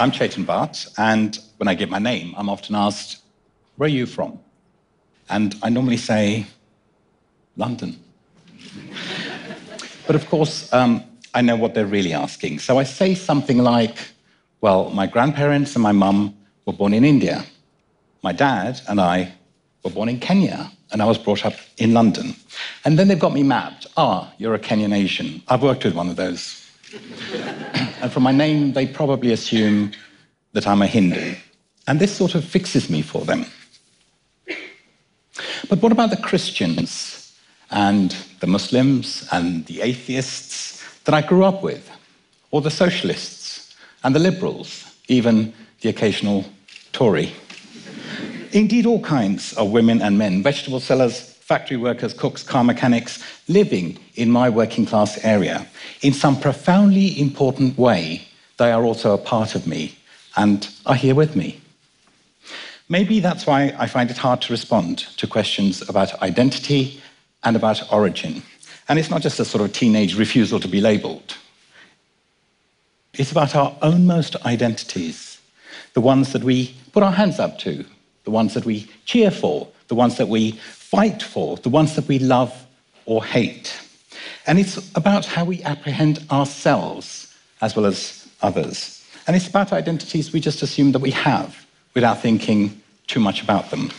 I'm Chetan Bhatt, and when I give my name, I'm often asked, Where are you from? And I normally say, London. but of course, um, I know what they're really asking. So I say something like, Well, my grandparents and my mum were born in India. My dad and I were born in Kenya, and I was brought up in London. And then they've got me mapped. Ah, you're a Kenyan Asian. I've worked with one of those. And from my name, they probably assume that I'm a Hindu. And this sort of fixes me for them. But what about the Christians and the Muslims and the atheists that I grew up with? Or the socialists and the liberals, even the occasional Tory? Indeed, all kinds of women and men, vegetable sellers, factory workers, cooks, car mechanics, living in my working class area. In some profoundly important way, they are also a part of me and are here with me. Maybe that's why I find it hard to respond to questions about identity and about origin. And it's not just a sort of teenage refusal to be labeled. It's about our ownmost identities, the ones that we put our hands up to, the ones that we cheer for, the ones that we fight for, the ones that we love or hate. And it's about how we apprehend ourselves as well as others. And it's about identities we just assume that we have without thinking too much about them.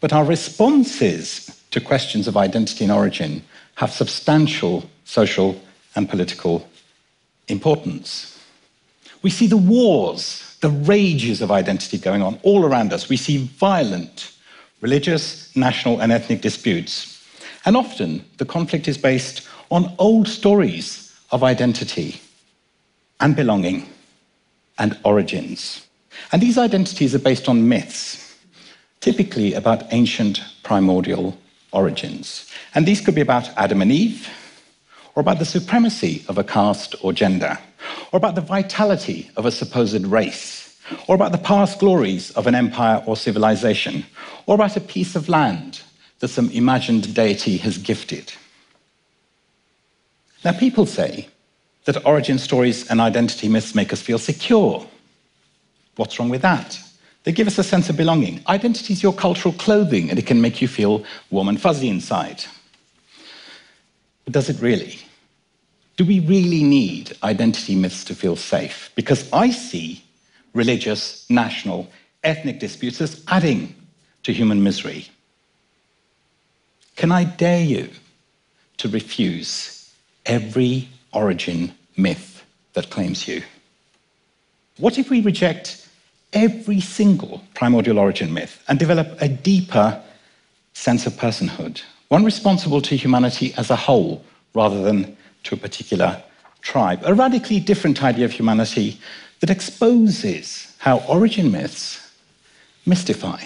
But our responses to questions of identity and origin have substantial social and political importance. We see the wars the rages of identity going on all around us. We see violent religious, national, and ethnic disputes. And often the conflict is based on old stories of identity and belonging and origins. And these identities are based on myths, typically about ancient primordial origins. And these could be about Adam and Eve, or about the supremacy of a caste or gender, or about the vitality of a supposed race, or about the past glories of an empire or civilization, or about a piece of land that some imagined deity has gifted. Now, people say that origin stories and identity myths make us feel secure. What's wrong with that? They give us a sense of belonging. Identity is your cultural clothing, and it can make you feel warm and fuzzy inside. But does it really? Do we really need identity myths to feel safe? Because I see religious, national, ethnic disputes as adding to human misery. Can I dare you to refuse every origin myth that claims you? What if we reject every single primordial origin myth and develop a deeper sense of personhood, one responsible to humanity as a whole rather than to a particular tribe. A radically different idea of humanity that exposes how origin myths mystify,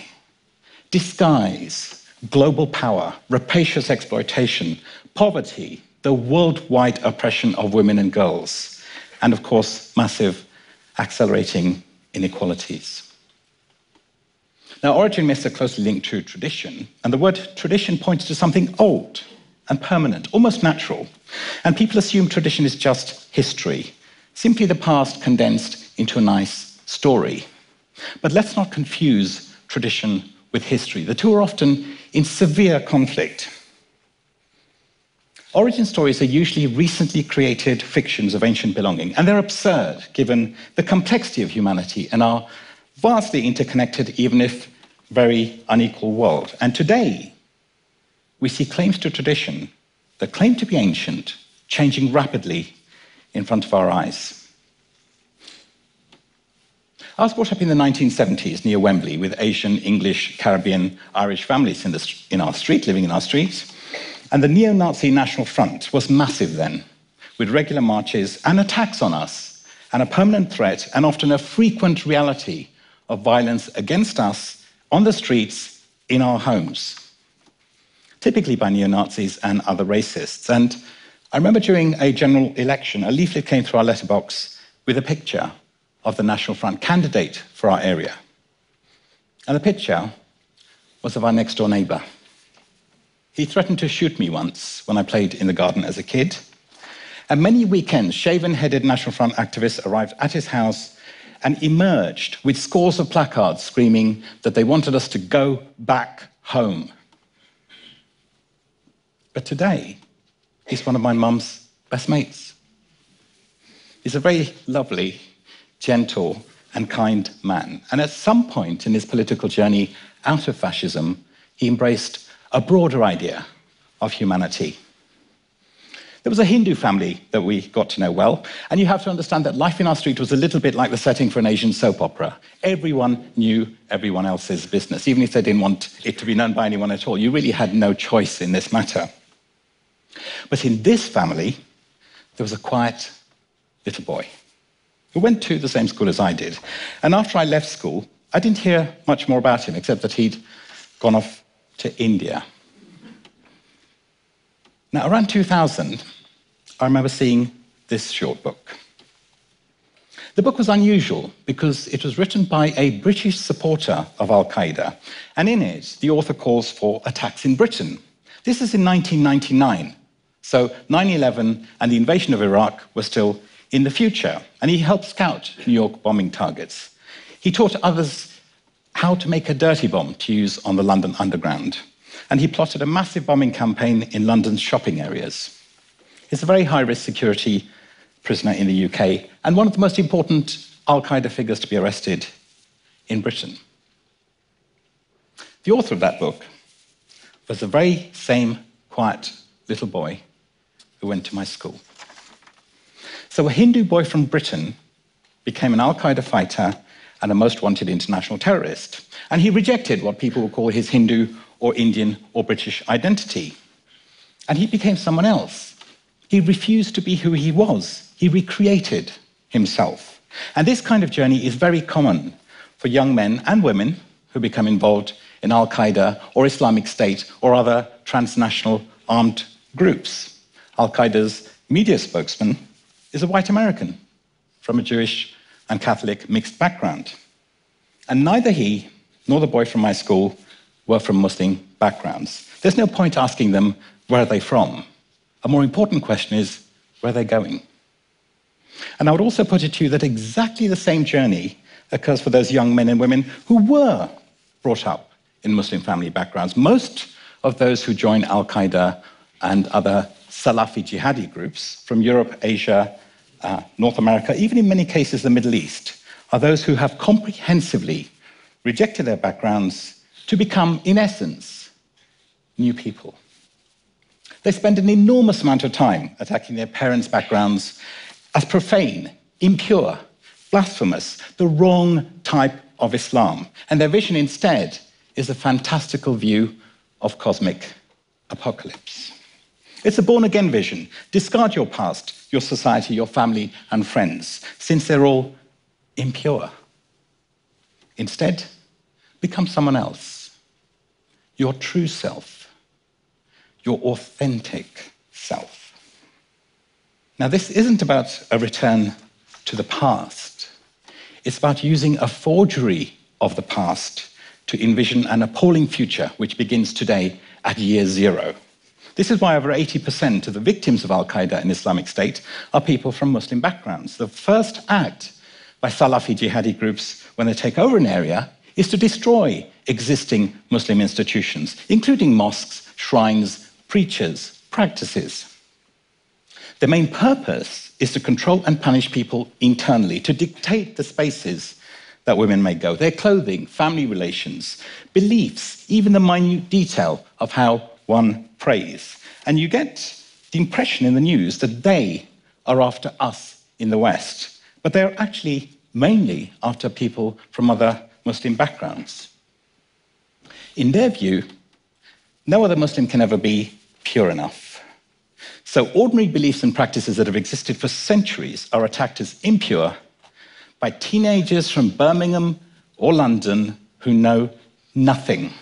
disguise global power, rapacious exploitation, poverty, the worldwide oppression of women and girls, and of course, massive accelerating inequalities. Now, origin myths are closely linked to tradition, and the word tradition points to something old, and permanent, almost natural. And people assume tradition is just history, simply the past condensed into a nice story. But let's not confuse tradition with history. The two are often in severe conflict. Origin stories are usually recently created fictions of ancient belonging, and they're absurd given the complexity of humanity and our vastly interconnected, even if very unequal world. And today, we see claims to tradition that claim to be ancient changing rapidly in front of our eyes. I was brought up in the 1970s near Wembley with Asian, English, Caribbean, Irish families in, the, in our street, living in our streets. And the neo Nazi National Front was massive then, with regular marches and attacks on us, and a permanent threat and often a frequent reality of violence against us on the streets, in our homes typically by neo Nazis and other racists. And I remember during a general election, a leaflet came through our letterbox with a picture of the National Front candidate for our area. And the picture was of our next door neighbor. He threatened to shoot me once when I played in the garden as a kid. And many weekends, shaven headed National Front activists arrived at his house and emerged with scores of placards screaming that they wanted us to go back home. But today, he's one of my mum's best mates. He's a very lovely, gentle, and kind man. And at some point in his political journey out of fascism, he embraced a broader idea of humanity. There was a Hindu family that we got to know well, and you have to understand that life in our street was a little bit like the setting for an Asian soap opera. Everyone knew everyone else's business, even if they didn't want it to be known by anyone at all. You really had no choice in this matter. But in this family, there was a quiet little boy who went to the same school as I did. And after I left school, I didn't hear much more about him, except that he'd gone off to India. Now, around 2000, I remember seeing this short book. The book was unusual because it was written by a British supporter of Al Qaeda, and in it, the author calls for attacks in Britain. This is in 1999, so 9 11 and the invasion of Iraq were still in the future, and he helped scout New York bombing targets. He taught others how to make a dirty bomb to use on the London Underground and he plotted a massive bombing campaign in London's shopping areas. He's a very high risk security prisoner in the UK and one of the most important Al Qaeda figures to be arrested in Britain. The author of that book was the very same quiet little boy who went to my school. So a Hindu boy from Britain became an Al Qaeda fighter and a most wanted international terrorist. And he rejected what people would call his Hindu or Indian or British identity. And he became someone else. He refused to be who he was, he recreated himself. And this kind of journey is very common for young men and women who become involved in Al Qaeda or Islamic State or other transnational armed groups. Al Qaeda's media spokesman is a white American from a Jewish and Catholic mixed background. And neither he nor the boy from my school were from Muslim backgrounds. There's no point asking them where are they from. A more important question is where they're going. And I would also put it to you that exactly the same journey occurs for those young men and women who were brought up in Muslim family backgrounds. Most of those who join Al Qaeda and other Salafi jihadi groups from Europe, Asia, uh, North America, even in many cases the Middle East, are those who have comprehensively rejected their backgrounds to become, in essence, new people. They spend an enormous amount of time attacking their parents' backgrounds as profane, impure, blasphemous, the wrong type of Islam. And their vision instead is a fantastical view of cosmic apocalypse. It's a born again vision. Discard your past, your society, your family, and friends, since they're all impure. Instead, become someone else your true self, your authentic self. Now, this isn't about a return to the past, it's about using a forgery of the past to envision an appalling future which begins today at year zero. This is why over 80% of the victims of Al Qaeda and Islamic State are people from Muslim backgrounds. The first act by Salafi jihadi groups when they take over an area is to destroy existing Muslim institutions, including mosques, shrines, preachers, practices. The main purpose is to control and punish people internally, to dictate the spaces that women may go, their clothing, family relations, beliefs, even the minute detail of how one prays. And you get the impression in the news that they are after us in the West, but they're actually mainly after people from other Muslim backgrounds. In their view, no other Muslim can ever be pure enough. So, ordinary beliefs and practices that have existed for centuries are attacked as impure by teenagers from Birmingham or London who know nothing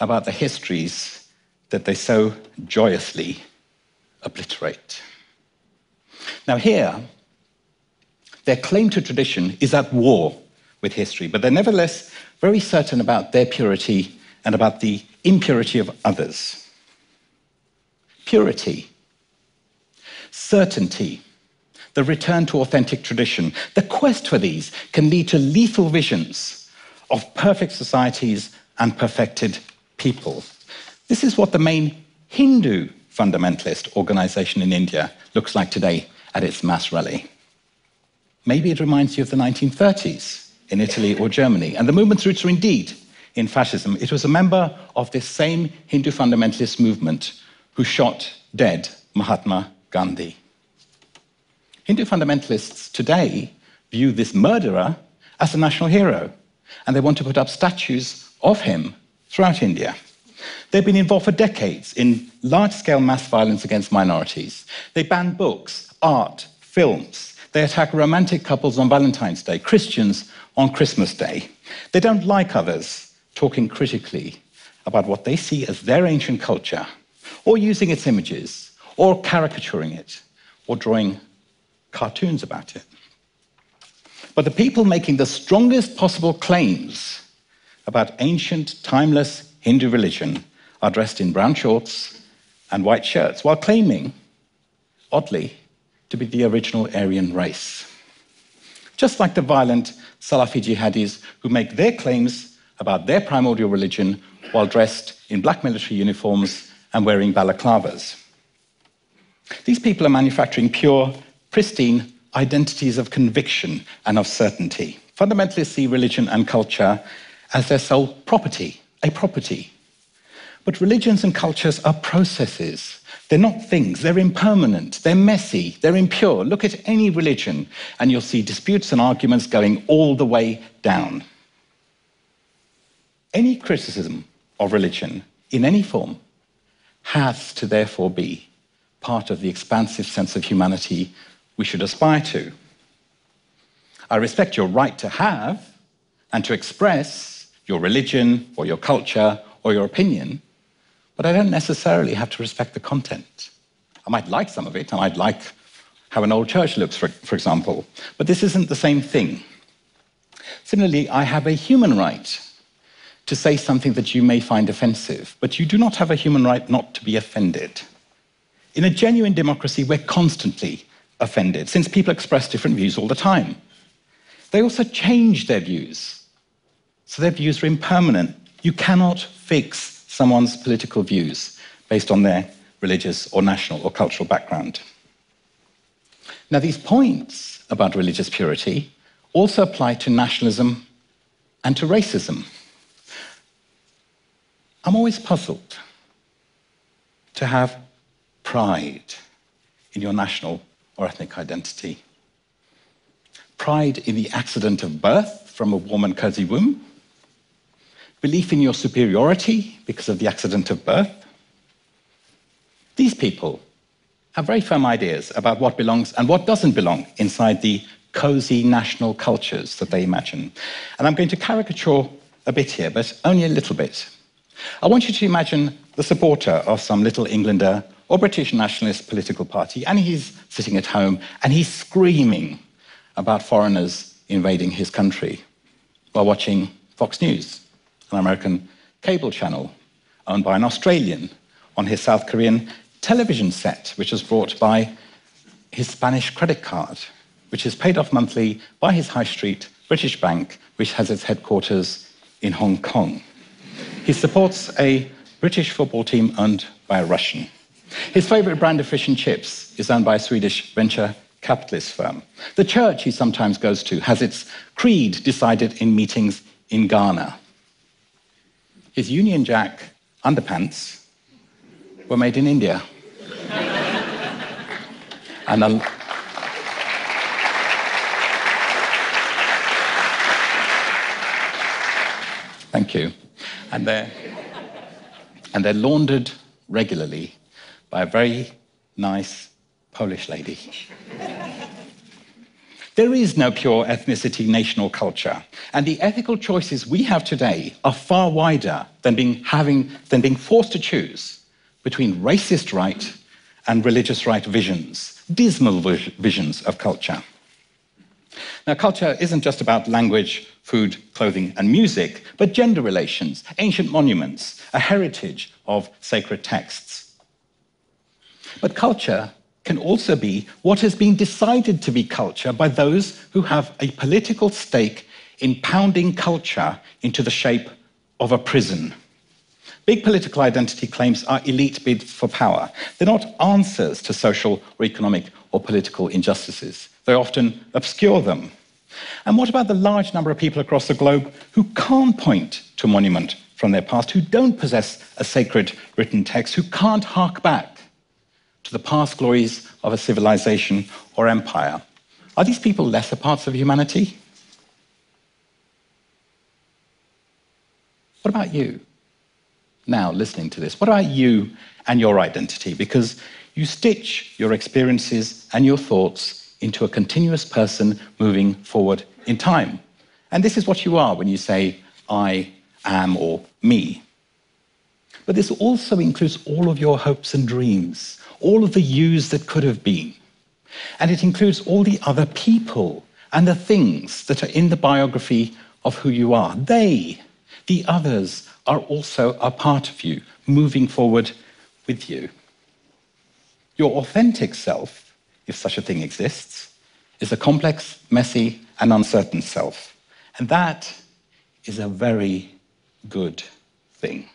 about the histories that they so joyously obliterate. Now, here, their claim to tradition is at war with history, but they're nevertheless very certain about their purity and about the impurity of others. Purity. certainty, the return to authentic tradition. The quest for these can lead to lethal visions of perfect societies and perfected people. This is what the main Hindu fundamentalist organization in India looks like today at its mass rally. Maybe it reminds you of the 1930s in Italy or Germany, and the movement's roots are indeed in fascism. It was a member of this same Hindu fundamentalist movement who shot dead Mahatma Gandhi. Hindu fundamentalists today view this murderer as a national hero, and they want to put up statues of him throughout India. They've been involved for decades in large scale mass violence against minorities. They ban books, art, films. They attack romantic couples on Valentine's Day, Christians on Christmas Day. They don't like others talking critically about what they see as their ancient culture, or using its images, or caricaturing it, or drawing cartoons about it. But the people making the strongest possible claims about ancient, timeless Hindu religion are dressed in brown shorts and white shirts, while claiming, oddly, to be the original Aryan race. Just like the violent Salafi jihadis who make their claims about their primordial religion while dressed in black military uniforms and wearing balaclavas. These people are manufacturing pure, pristine identities of conviction and of certainty. Fundamentalists see religion and culture as their sole property, a property. But religions and cultures are processes. They're not things, they're impermanent, they're messy, they're impure. Look at any religion, and you'll see disputes and arguments going all the way down. Any criticism of religion in any form has to therefore be part of the expansive sense of humanity we should aspire to. I respect your right to have and to express your religion or your culture or your opinion, but I don't necessarily have to respect the content. I might like some of it, I might like how an old church looks, for, for example, but this isn't the same thing. Similarly, I have a human right to say something that you may find offensive, but you do not have a human right not to be offended. In a genuine democracy, we're constantly offended, since people express different views all the time. They also change their views, so their views are impermanent. You cannot fix someone's political views based on their religious or national or cultural background. Now, these points about religious purity also apply to nationalism and to racism. I'm always puzzled to have pride in your national or ethnic identity. Pride in the accident of birth from a warm and cozy womb. Belief in your superiority because of the accident of birth. These people have very firm ideas about what belongs and what doesn't belong inside the cozy national cultures that they imagine. And I'm going to caricature a bit here, but only a little bit. I want you to imagine the supporter of some little Englander or British nationalist political party, and he's sitting at home and he's screaming about foreigners invading his country while watching Fox News, an American cable channel owned by an Australian, on his South Korean television set, which was brought by his Spanish credit card, which is paid off monthly by his high street British bank, which has its headquarters in Hong Kong. He supports a British football team owned by a Russian. His favorite brand of fish and chips is owned by a Swedish venture capitalist firm. The church he sometimes goes to has its creed decided in meetings in Ghana. His Union Jack underpants were made in India. and a, Thank you and they're, and they're laundered regularly by a very nice Polish lady. There is no pure ethnicity, nation, or culture. And the ethical choices we have today are far wider than being, having, than being forced to choose between racist right and religious right visions, dismal visions of culture. Now, culture isn't just about language, food, clothing, and music, but gender relations, ancient monuments, a heritage of sacred texts. But culture can also be what has been decided to be culture by those who have a political stake in pounding culture into the shape of a prison. Big political identity claims are elite bids for power. They're not answers to social or economic or political injustices. They often obscure them. And what about the large number of people across the globe who can't point to a monument from their past, who don't possess a sacred written text, who can't hark back to the past glories of a civilization or empire? Are these people lesser parts of humanity? What about you? Now, listening to this, what about you and your identity? Because you stitch your experiences and your thoughts into a continuous person moving forward in time. And this is what you are when you say, I am or me. But this also includes all of your hopes and dreams, all of the yous that could have been. And it includes all the other people and the things that are in the biography of who you are. They the others are also a part of you, moving forward with you. Your authentic self, if such a thing exists, is a complex, messy, and uncertain self. And that is a very good thing.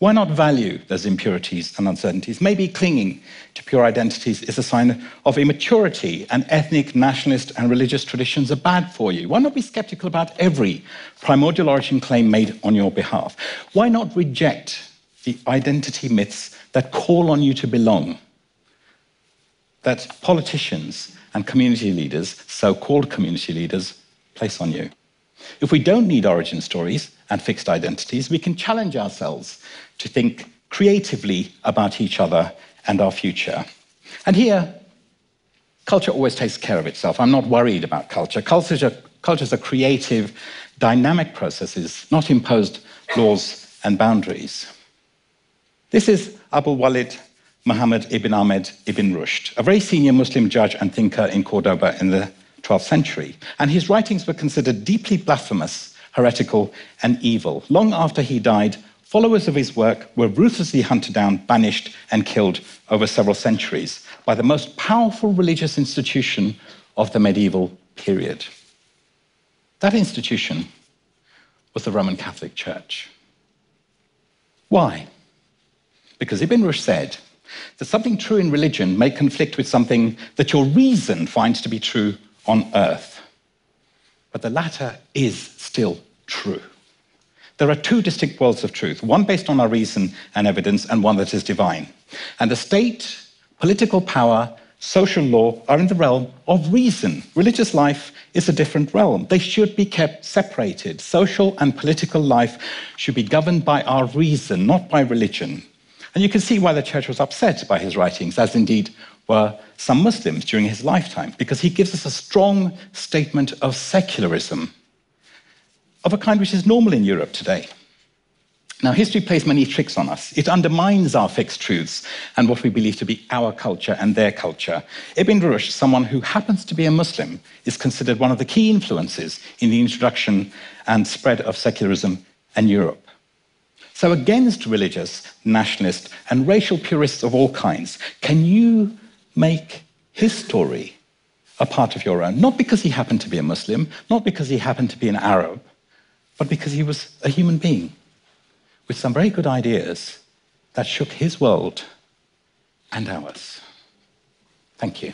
Why not value those impurities and uncertainties? Maybe clinging to pure identities is a sign of immaturity, and ethnic, nationalist, and religious traditions are bad for you. Why not be skeptical about every primordial origin claim made on your behalf? Why not reject the identity myths that call on you to belong, that politicians and community leaders, so called community leaders, place on you? If we don't need origin stories and fixed identities, we can challenge ourselves to think creatively about each other and our future. And here, culture always takes care of itself. I'm not worried about culture. Cultures are, cultures are creative, dynamic processes, not imposed laws and boundaries. This is Abu Walid Muhammad ibn Ahmed ibn Rushd, a very senior Muslim judge and thinker in Cordoba in the 12th century. And his writings were considered deeply blasphemous, heretical, and evil. Long after he died, Followers of his work were ruthlessly hunted down, banished, and killed over several centuries by the most powerful religious institution of the medieval period. That institution was the Roman Catholic Church. Why? Because Ibn Rushd said that something true in religion may conflict with something that your reason finds to be true on earth. But the latter is still true. There are two distinct worlds of truth, one based on our reason and evidence, and one that is divine. And the state, political power, social law are in the realm of reason. Religious life is a different realm. They should be kept separated. Social and political life should be governed by our reason, not by religion. And you can see why the church was upset by his writings, as indeed were some Muslims during his lifetime, because he gives us a strong statement of secularism of a kind which is normal in Europe today. Now, history plays many tricks on us. It undermines our fixed truths and what we believe to be our culture and their culture. Ibn Rushd, someone who happens to be a Muslim, is considered one of the key influences in the introduction and spread of secularism in Europe. So, against religious, nationalist, and racial purists of all kinds, can you make his story a part of your own? Not because he happened to be a Muslim, not because he happened to be an Arab, but because he was a human being with some very good ideas that shook his world and ours. Thank you.